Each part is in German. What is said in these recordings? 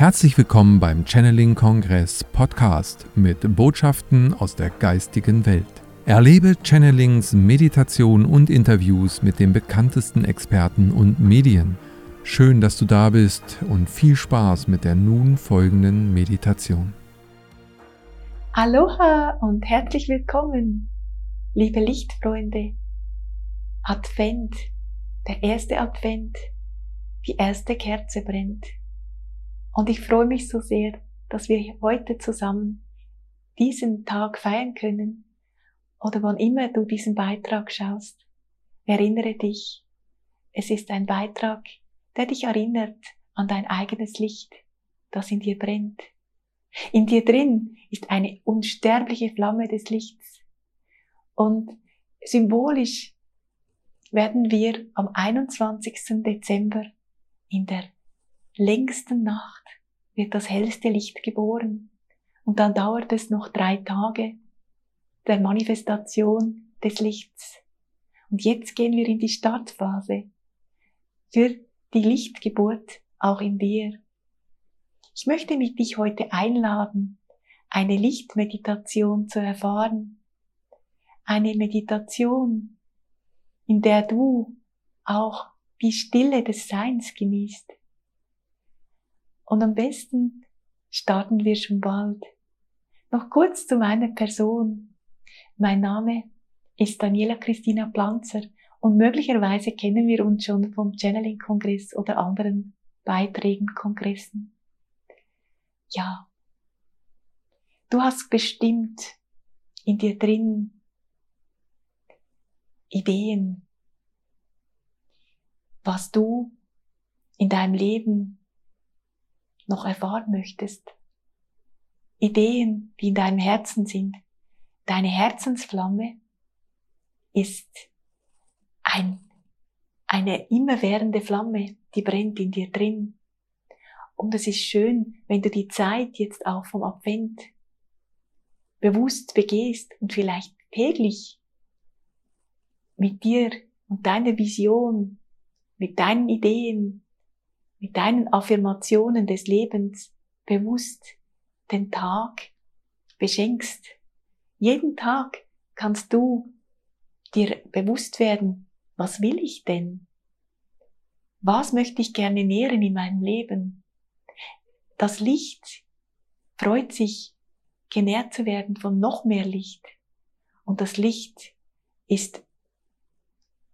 Herzlich willkommen beim Channeling Kongress Podcast mit Botschaften aus der geistigen Welt. Erlebe Channelings, Meditation und Interviews mit den bekanntesten Experten und Medien. Schön, dass du da bist und viel Spaß mit der nun folgenden Meditation. Aloha und herzlich willkommen, liebe Lichtfreunde. Advent, der erste Advent, die erste Kerze brennt. Und ich freue mich so sehr, dass wir heute zusammen diesen Tag feiern können oder wann immer du diesen Beitrag schaust. Erinnere dich, es ist ein Beitrag, der dich erinnert an dein eigenes Licht, das in dir brennt. In dir drin ist eine unsterbliche Flamme des Lichts. Und symbolisch werden wir am 21. Dezember in der längsten Nacht wird das hellste Licht geboren. Und dann dauert es noch drei Tage der Manifestation des Lichts. Und jetzt gehen wir in die Startphase für die Lichtgeburt auch in dir. Ich möchte mit dich heute einladen, eine Lichtmeditation zu erfahren. Eine Meditation, in der du auch die Stille des Seins genießt. Und am besten starten wir schon bald. Noch kurz zu meiner Person. Mein Name ist Daniela Christina Planzer und möglicherweise kennen wir uns schon vom Channeling-Kongress oder anderen Beiträgen, Kongressen. Ja. Du hast bestimmt in dir drin Ideen, was du in deinem Leben noch erfahren möchtest. Ideen, die in deinem Herzen sind. Deine Herzensflamme ist ein, eine immerwährende Flamme, die brennt in dir drin. Und es ist schön, wenn du die Zeit jetzt auch vom Advent bewusst begehst und vielleicht täglich mit dir und deiner Vision, mit deinen Ideen, mit deinen Affirmationen des Lebens bewusst den Tag beschenkst. Jeden Tag kannst du dir bewusst werden, was will ich denn? Was möchte ich gerne nähren in meinem Leben? Das Licht freut sich, genährt zu werden von noch mehr Licht. Und das Licht ist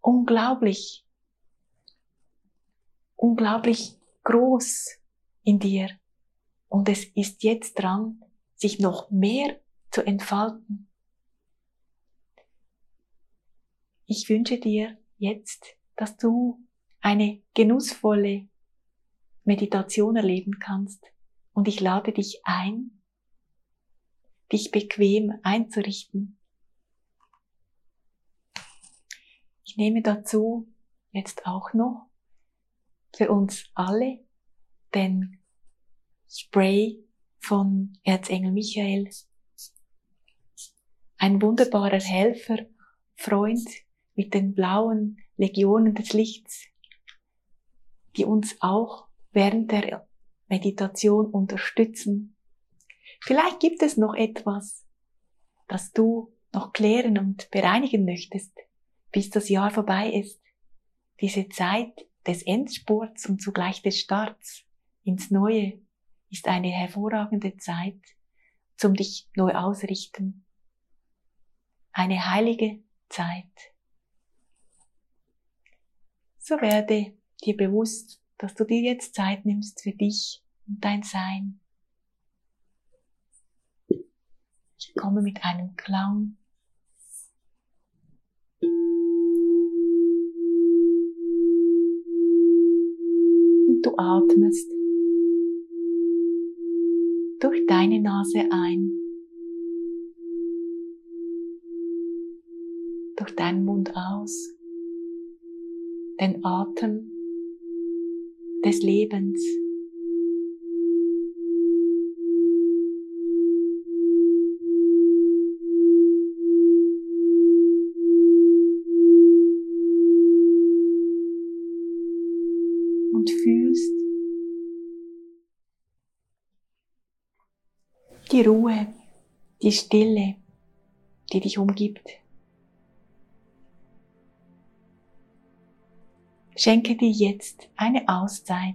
unglaublich, unglaublich groß in dir und es ist jetzt dran, sich noch mehr zu entfalten. Ich wünsche dir jetzt, dass du eine genussvolle Meditation erleben kannst und ich lade dich ein, dich bequem einzurichten. Ich nehme dazu jetzt auch noch für uns alle den Spray von Erzengel Michael. Ein wunderbarer Helfer, Freund mit den blauen Legionen des Lichts, die uns auch während der Meditation unterstützen. Vielleicht gibt es noch etwas, das du noch klären und bereinigen möchtest, bis das Jahr vorbei ist. Diese Zeit des Endspurts und zugleich des Starts ins Neue ist eine hervorragende Zeit zum dich neu ausrichten. Eine heilige Zeit. So werde dir bewusst, dass du dir jetzt Zeit nimmst für dich und dein Sein. Ich komme mit einem Klang du atmest. Durch deine Nase ein, durch deinen Mund aus, den Atem des Lebens. und fühlst, die Ruhe, die Stille, die dich umgibt. Schenke dir jetzt eine Auszeit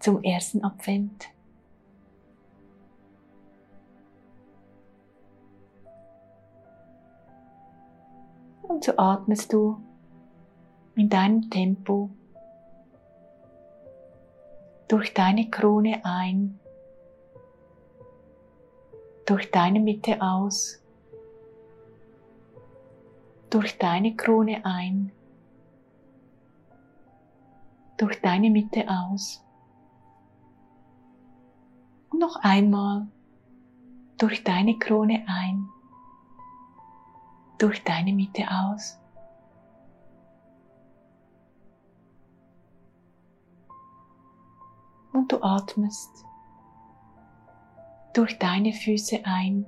zum ersten Advent. Und so atmest du in deinem Tempo durch deine Krone ein, durch deine Mitte aus, durch deine Krone ein, durch deine Mitte aus. Und noch einmal durch deine Krone ein, durch deine Mitte aus. Und du atmest durch deine Füße ein,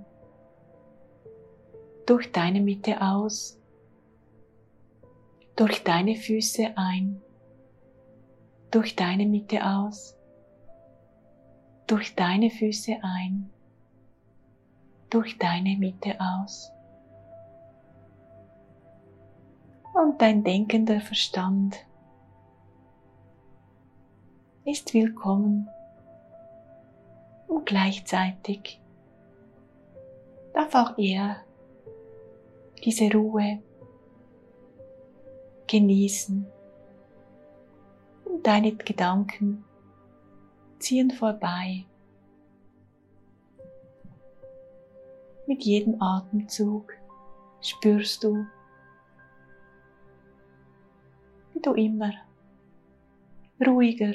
durch deine Mitte aus, durch deine Füße ein, durch deine Mitte aus, durch deine Füße ein, durch deine Mitte aus. Und dein denkender Verstand ist willkommen und gleichzeitig darf auch er diese Ruhe genießen deine Gedanken ziehen vorbei. Mit jedem Atemzug spürst du, wie du immer ruhiger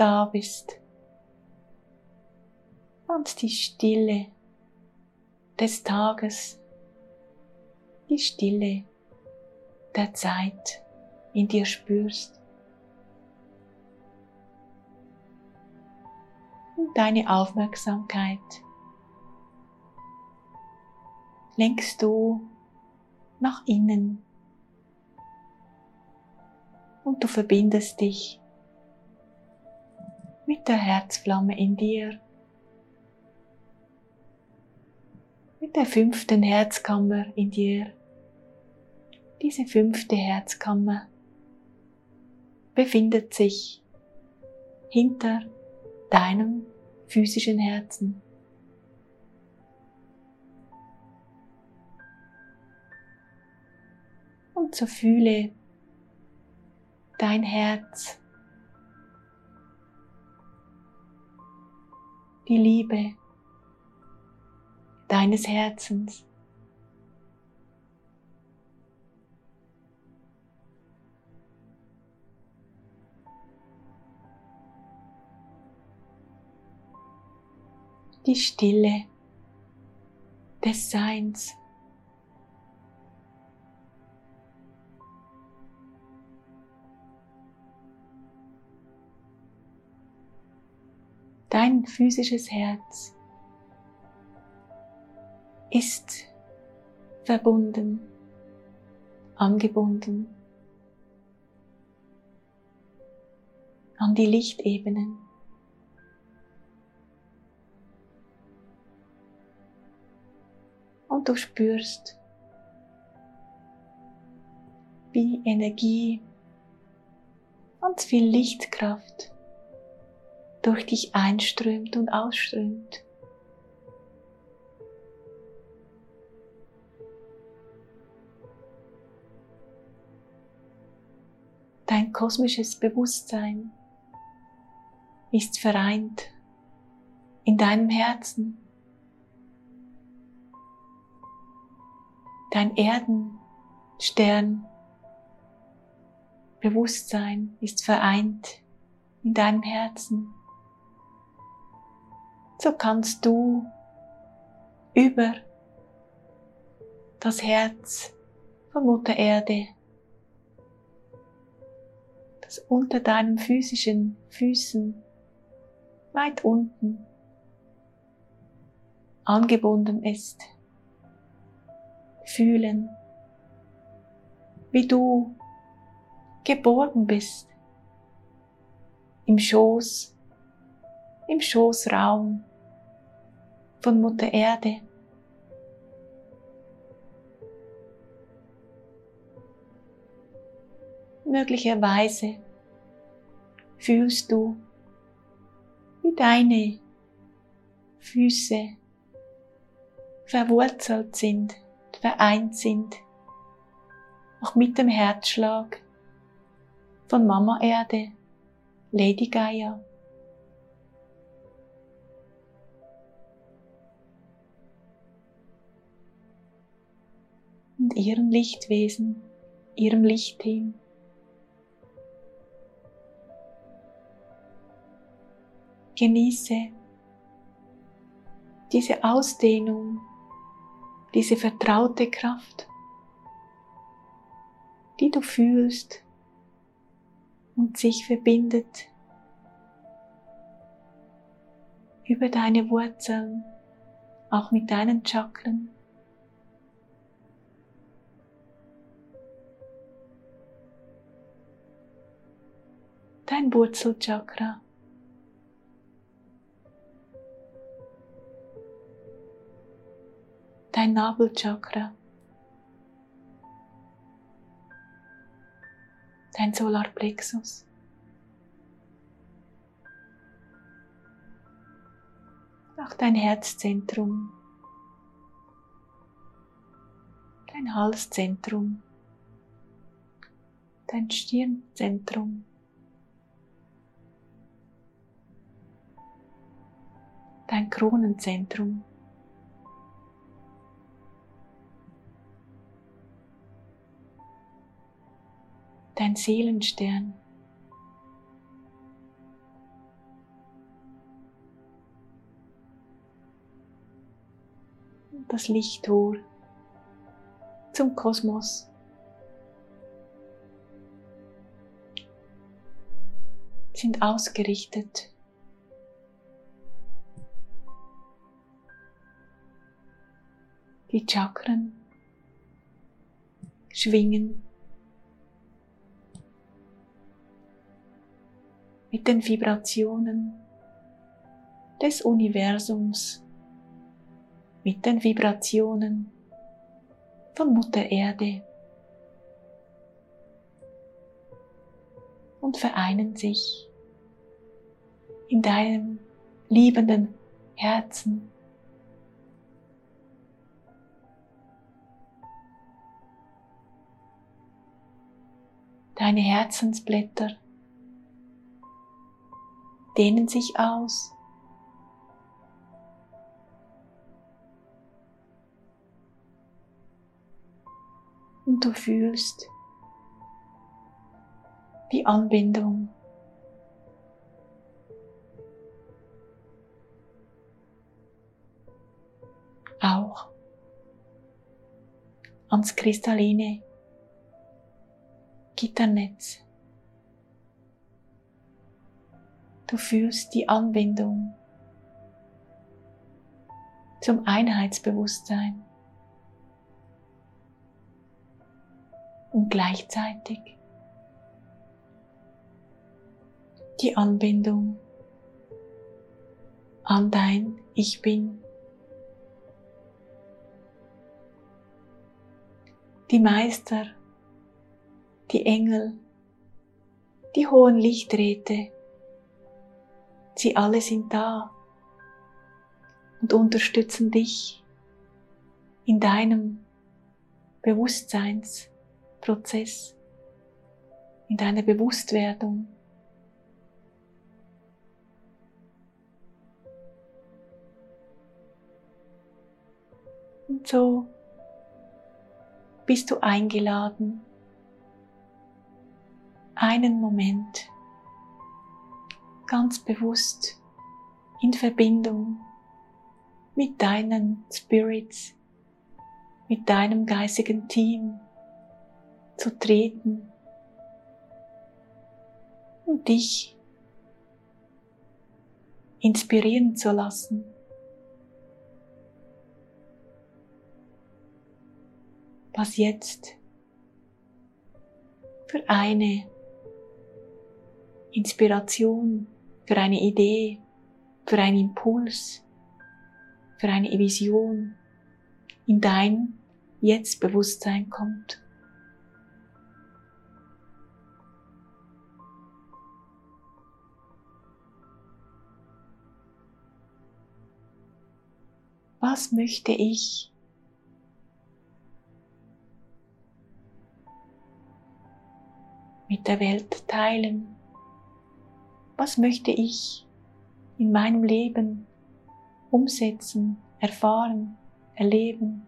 da bist und die Stille des Tages, die Stille der Zeit in dir spürst. Und deine Aufmerksamkeit lenkst du nach innen und du verbindest dich mit der Herzflamme in dir, mit der fünften Herzkammer in dir. Diese fünfte Herzkammer befindet sich hinter deinem physischen Herzen. Und so fühle dein Herz, die Liebe deines Herzens. die Stille des Seins. Dein physisches Herz ist verbunden, angebunden an die Lichtebenen. und du spürst, wie Energie und viel Lichtkraft durch dich einströmt und ausströmt. Dein kosmisches Bewusstsein ist vereint in deinem Herzen Dein Erdenstern Bewusstsein ist vereint in deinem Herzen. So kannst du über das Herz von Mutter Erde, das unter deinen physischen Füßen weit unten angebunden ist, fühlen, wie du geborgen bist im Schoß, im Schoßraum von Mutter Erde. Möglicherweise fühlst du, wie deine Füße verwurzelt sind, vereint sind, auch mit dem Herzschlag von Mama Erde, Lady Gaia. Und ihrem Lichtwesen, ihrem Lichtteam. Genieße diese Ausdehnung, diese vertraute Kraft, die du fühlst und sich verbindet über deine Wurzeln, auch mit deinen Chakren. Dein Wurzelchakra. Dein Nabelchakra. dein Solarplexus. Auch dein Herzzentrum, dein Halszentrum, dein Stirnzentrum. Dein Kronenzentrum. dein Seelenstern. Das Lichttor zum Kosmos. sind ausgerichtet. Die Chakren schwingen mit den Vibrationen des Universums, mit den Vibrationen von Mutter Erde und vereinen sich in deinem liebenden Herzen. Deine Herzensblätter dehnen sich aus. Und du fühlst die Anbindung. Auch ans kristalline Gitternetz. Du fühlst die Anbindung zum Einheitsbewusstsein und gleichzeitig die Anbindung an dein Ich bin. Die Meister, die Engel, die hohen Lichträte, Sie alle sind da und unterstützen dich in deinem Bewusstseinsprozess, in deiner Bewusstwerdung. Und so bist du eingeladen, einen Moment ganz bewusst in Verbindung mit deinen Spirits, mit deinem geistigen Team zu treten und dich inspirieren zu lassen. Was jetzt für eine Inspiration für eine Idee, für einen Impuls, für eine Vision in dein Jetzt-Bewusstsein kommt. Was möchte ich mit der Welt teilen? Was möchte ich in meinem Leben umsetzen, erfahren, erleben?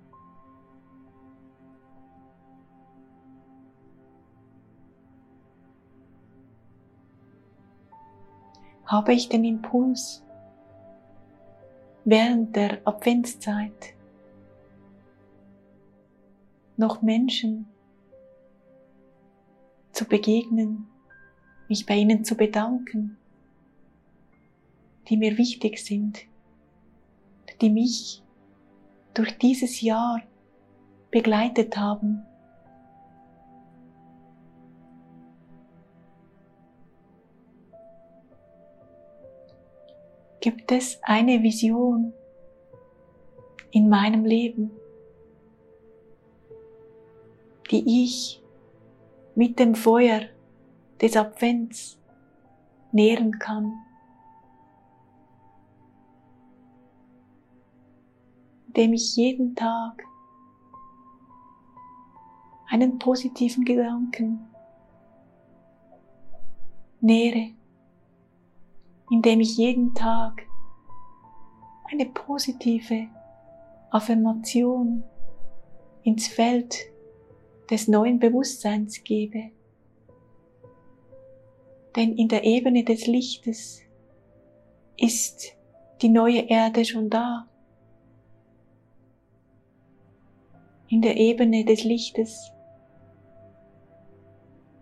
Habe ich den Impuls, während der Adventszeit noch Menschen zu begegnen, mich bei ihnen zu bedanken, die mir wichtig sind, die mich durch dieses Jahr begleitet haben. Gibt es eine Vision in meinem Leben, die ich mit dem Feuer des Advents nähren kann. Indem ich jeden Tag einen positiven Gedanken nähere, indem ich jeden Tag eine positive Affirmation ins Feld des neuen Bewusstseins gebe. Denn in der Ebene des Lichtes ist die neue Erde schon da. In der Ebene des Lichtes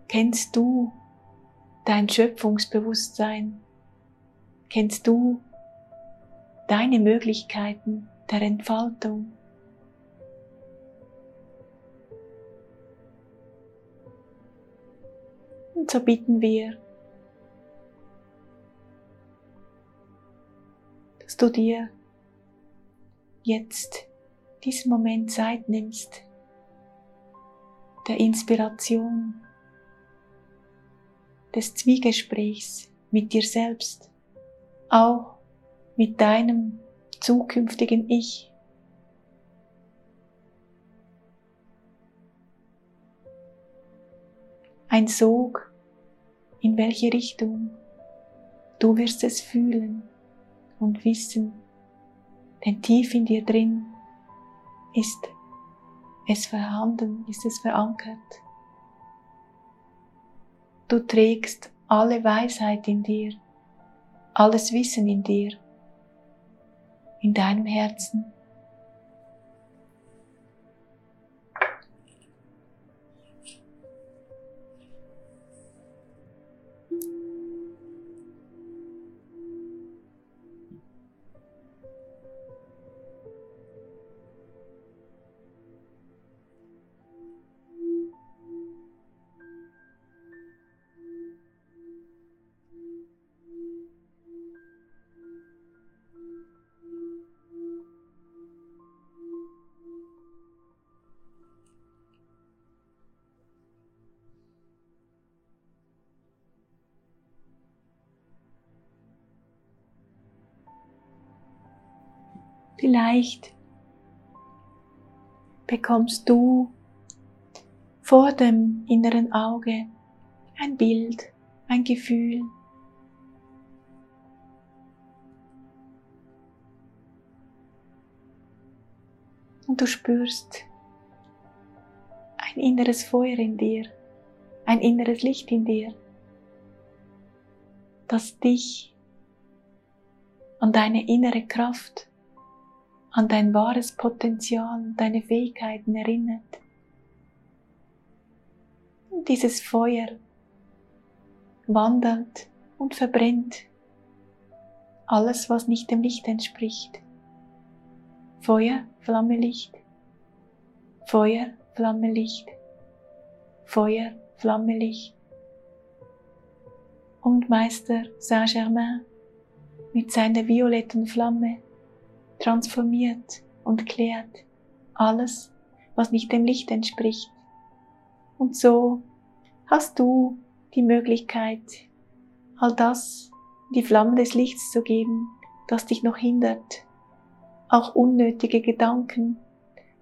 kennst du dein Schöpfungsbewusstsein, kennst du deine Möglichkeiten der Entfaltung. Und so bitten wir, dass du dir jetzt diesen Moment Zeit nimmst, der Inspiration, des Zwiegesprächs mit dir selbst, auch mit deinem zukünftigen Ich. Ein Sog in welche Richtung. Du wirst es fühlen und wissen, denn tief in dir drin ist es vorhanden, ist es verankert. Du trägst alle Weisheit in dir, alles Wissen in dir, in deinem Herzen. Vielleicht bekommst du vor dem inneren Auge ein Bild, ein Gefühl. Und du spürst ein inneres Feuer in dir, ein inneres Licht in dir, das dich an deine innere Kraft an dein wahres Potenzial deine Fähigkeiten erinnert. Und dieses Feuer wandert und verbrennt alles, was nicht dem Licht entspricht. Feuer, Flamme, Licht. Feuer, Flamme, Licht. Feuer, Flamme, Licht. Und Meister Saint-Germain mit seiner violetten Flamme transformiert und klärt alles, was nicht dem Licht entspricht. Und so hast du die Möglichkeit, all das, die Flamme des Lichts zu geben, das dich noch hindert, auch unnötige Gedanken,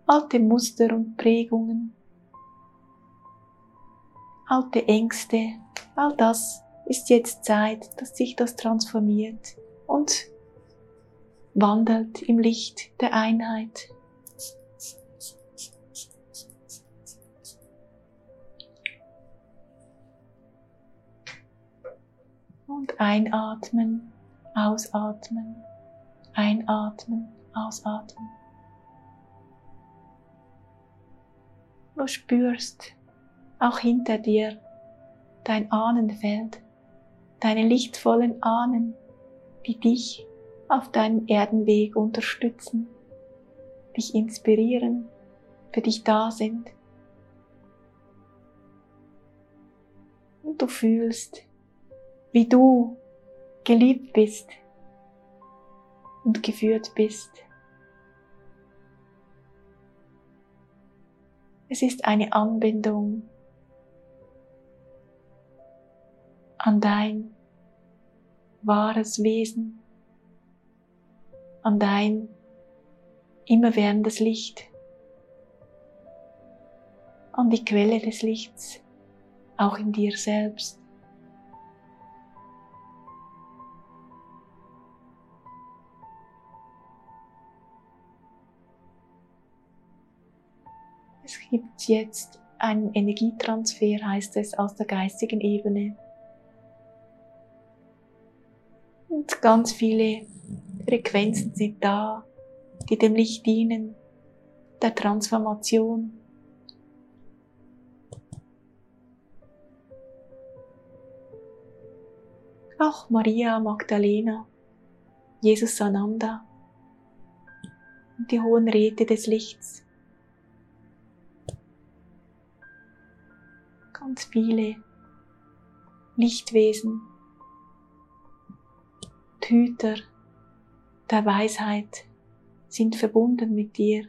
alte Muster und Prägungen, alte Ängste, all das ist jetzt Zeit, dass sich das transformiert und wandelt im Licht der Einheit. Und einatmen, ausatmen, einatmen, ausatmen. Du spürst auch hinter dir dein Ahnenfeld, deine lichtvollen Ahnen, die dich auf deinem Erdenweg unterstützen, dich inspirieren, für dich da sind. Und du fühlst, wie du geliebt bist und geführt bist. Es ist eine Anbindung an dein wahres Wesen, an dein immerwährendes Licht, an die Quelle des Lichts, auch in dir selbst. Es gibt jetzt einen Energietransfer, heißt es, aus der geistigen Ebene. Und ganz viele Frequenzen sind da, die dem Licht dienen, der Transformation. Auch Maria Magdalena, Jesus Ananda und die hohen Räte des Lichts. ganz viele Lichtwesen, Hüter der Weisheit sind verbunden mit dir.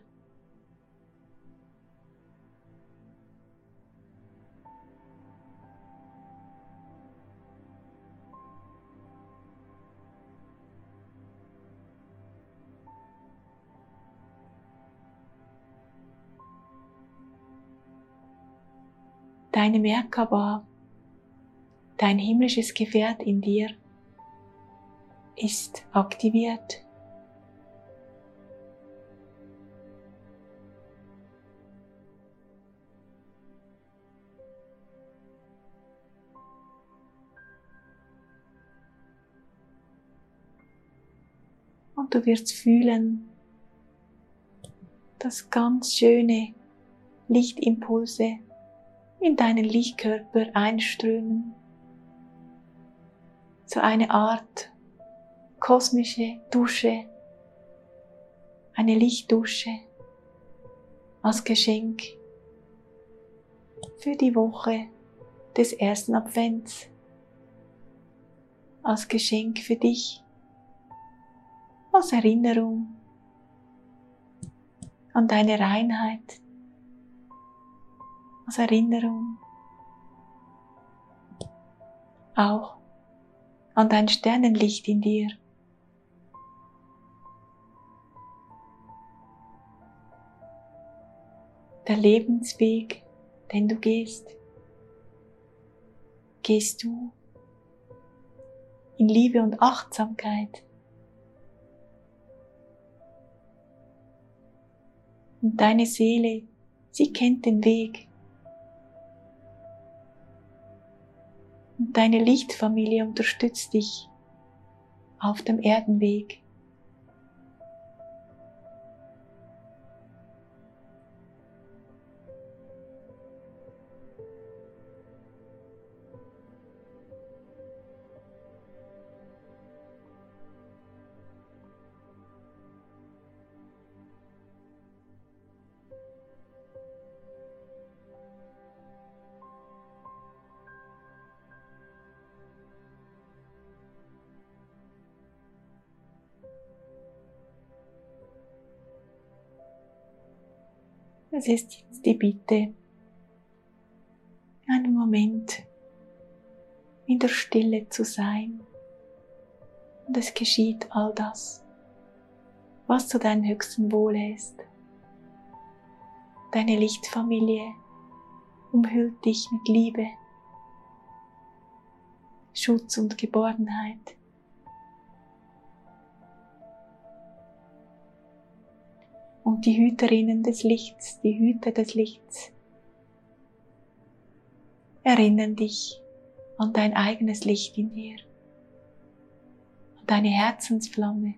deine Merkaba, dein himmlisches Gefährt in dir, ist aktiviert. Du wirst fühlen, dass ganz schöne Lichtimpulse in deinen Lichtkörper einströmen. So eine Art kosmische Dusche, eine Lichtdusche als Geschenk für die Woche des ersten Advents, als Geschenk für dich, als Erinnerung an deine Reinheit, als Erinnerung auch an dein Sternenlicht in dir. Der Lebensweg, den du gehst, gehst du in Liebe und Achtsamkeit. Und deine Seele, sie kennt den Weg. Und deine Lichtfamilie unterstützt dich auf dem Erdenweg. Es ist jetzt die Bitte, einen Moment in der Stille zu sein. Und es geschieht all das, was zu deinem höchsten Wohle ist. Deine Lichtfamilie umhüllt dich mit Liebe, Schutz und Geborgenheit. Und die Hüterinnen des Lichts, die Hüter des Lichts, erinnern dich an dein eigenes Licht in dir, an deine Herzensflamme.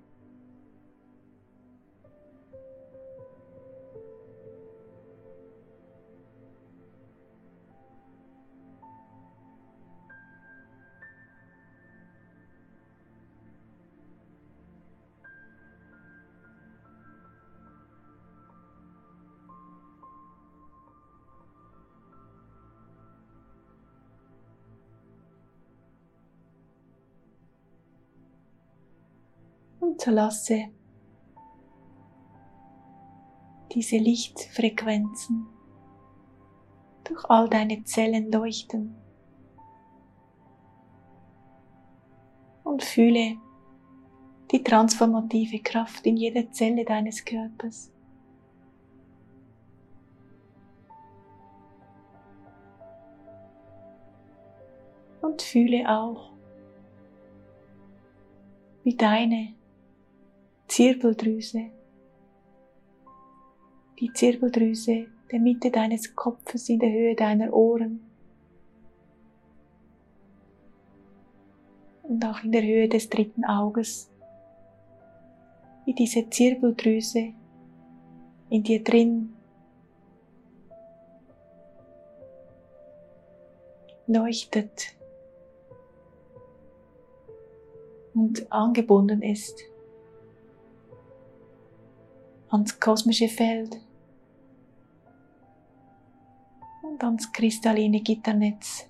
Lasse diese Lichtfrequenzen durch all deine Zellen leuchten und fühle die transformative Kraft in jeder Zelle deines Körpers. Und fühle auch, wie deine Zirbeldrüse. Die Zirbeldrüse der Mitte deines Kopfes in der Höhe deiner Ohren. Und auch in der Höhe des dritten Auges, wie diese Zirbeldrüse in dir drin. Leuchtet. Und angebunden ist ans kosmische Feld und ans kristalline Gitternetz.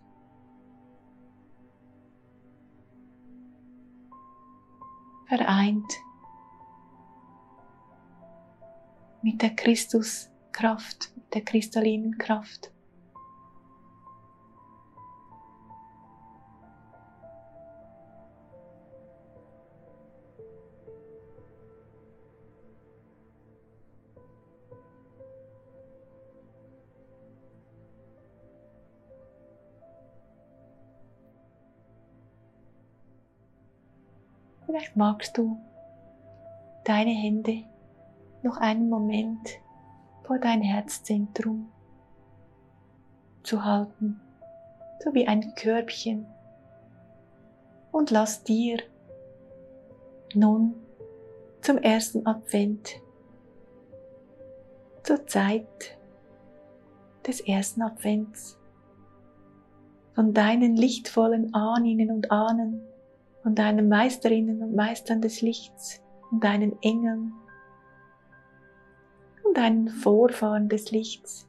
Vereint mit der Christuskraft, mit der kristallinen Kraft. Vielleicht magst du deine Hände noch einen Moment vor dein Herzzentrum zu halten, so wie ein Körbchen. Und lass dir nun zum ersten Advent, zur Zeit des ersten Advents, von deinen lichtvollen Ahnen und Ahnen und deinen Meisterinnen und Meistern des Lichts und deinen Engeln und deinen Vorfahren des Lichts.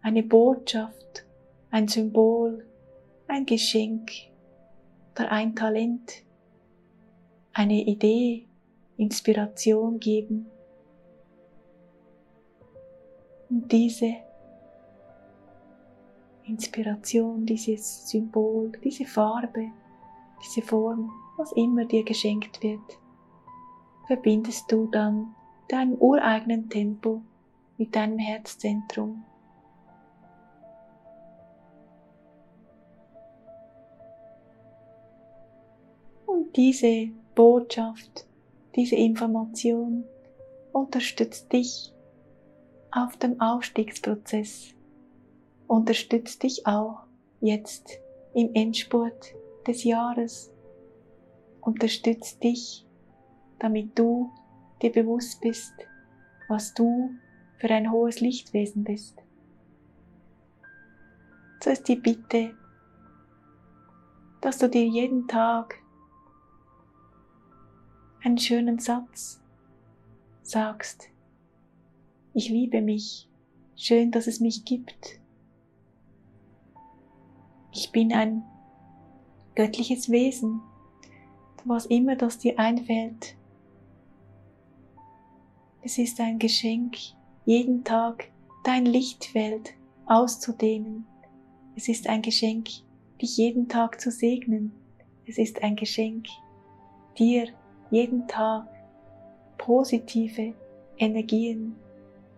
Eine Botschaft, ein Symbol, ein Geschenk oder ein Talent, eine Idee, Inspiration geben. Und diese Inspiration, dieses Symbol, diese Farbe diese Form, was immer dir geschenkt wird, verbindest du dann deinem ureigenen Tempo mit deinem Herzzentrum. Und diese Botschaft, diese Information unterstützt dich auf dem Aufstiegsprozess, unterstützt dich auch jetzt im Endspurt des Jahres unterstützt dich, damit du dir bewusst bist, was du für ein hohes Lichtwesen bist. So ist die Bitte, dass du dir jeden Tag einen schönen Satz sagst. Ich liebe mich. Schön, dass es mich gibt. Ich bin ein göttliches Wesen, was immer das dir einfällt. Es ist ein Geschenk, jeden Tag dein Lichtfeld auszudehnen. Es ist ein Geschenk, dich jeden Tag zu segnen. Es ist ein Geschenk, dir jeden Tag positive Energien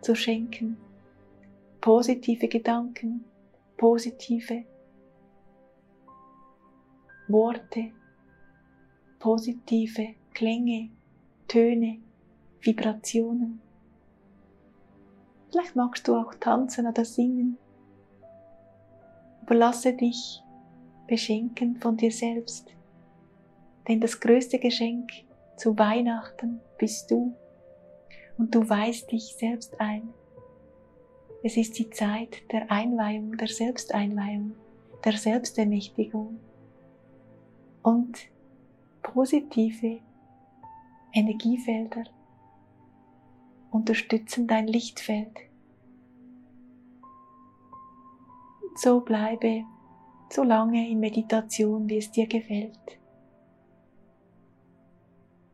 zu schenken, positive Gedanken, positive Worte, positive Klänge, Töne, Vibrationen. Vielleicht magst du auch tanzen oder singen. Überlasse dich beschenken von dir selbst. Denn das größte Geschenk zu Weihnachten bist du und du weist dich selbst ein. Es ist die Zeit der Einweihung, der Selbsteinweihung, der Selbstermächtigung und positive Energiefelder unterstützen dein Lichtfeld. So bleibe so lange in Meditation, wie es dir gefällt.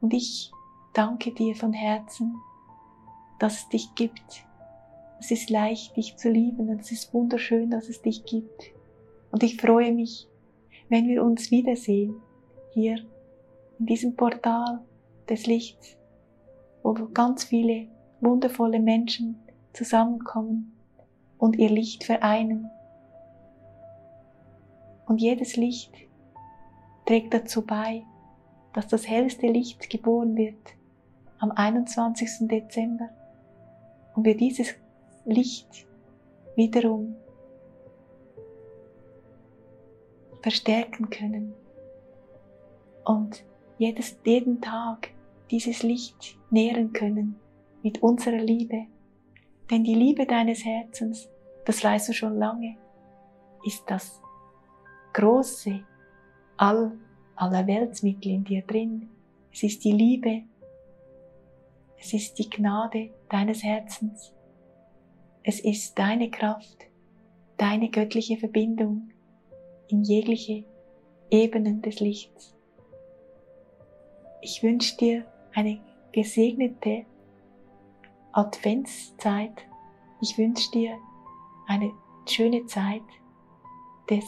Und ich danke dir von Herzen, dass es dich gibt. Es ist leicht, dich zu lieben und es ist wunderschön, dass es dich gibt. Und ich freue mich, wenn wir uns wiedersehen, hier in diesem Portal des Lichts, wo ganz viele wundervolle Menschen zusammenkommen und ihr Licht vereinen und jedes Licht trägt dazu bei, dass das hellste Licht geboren wird am 21. Dezember und wir dieses Licht wiederum verstärken können und jedes, jeden Tag dieses Licht nähren können mit unserer Liebe. Denn die Liebe deines Herzens, das weißt du schon lange, ist das große All aller Weltsmittel in dir drin. Es ist die Liebe. Es ist die Gnade deines Herzens. Es ist deine Kraft, deine göttliche Verbindung in jegliche Ebenen des Lichts. Ich wünsche dir eine gesegnete Adventszeit. Ich wünsche dir eine schöne Zeit des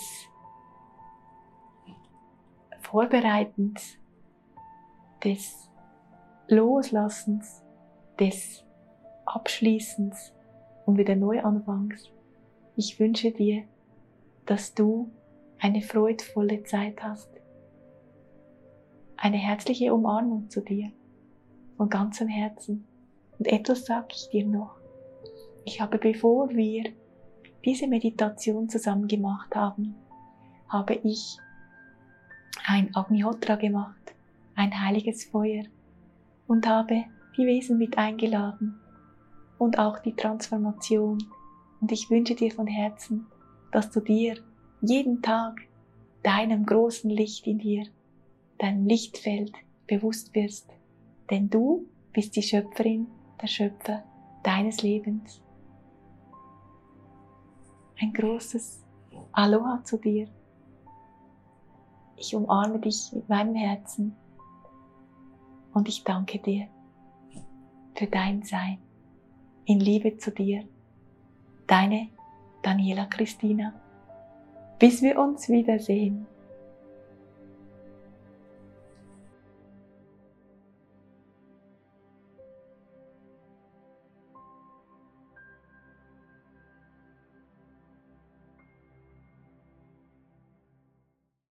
Vorbereitens, des Loslassens, des Abschließens und wieder Neuanfangs. Ich wünsche dir, dass du eine freudvolle Zeit hast. Eine herzliche Umarmung zu dir von ganzem Herzen. Und etwas sage ich dir noch. Ich habe, bevor wir diese Meditation zusammen gemacht haben, habe ich ein Agnihotra gemacht, ein heiliges Feuer und habe die Wesen mit eingeladen und auch die Transformation. Und ich wünsche dir von Herzen, dass du dir jeden Tag deinem großen Licht in dir, deinem Lichtfeld bewusst wirst. Denn du bist die Schöpferin, der Schöpfer deines Lebens. Ein großes Aloha zu dir. Ich umarme dich mit meinem Herzen und ich danke dir für dein Sein. In Liebe zu dir, deine Daniela Christina. Bis wir uns wiedersehen.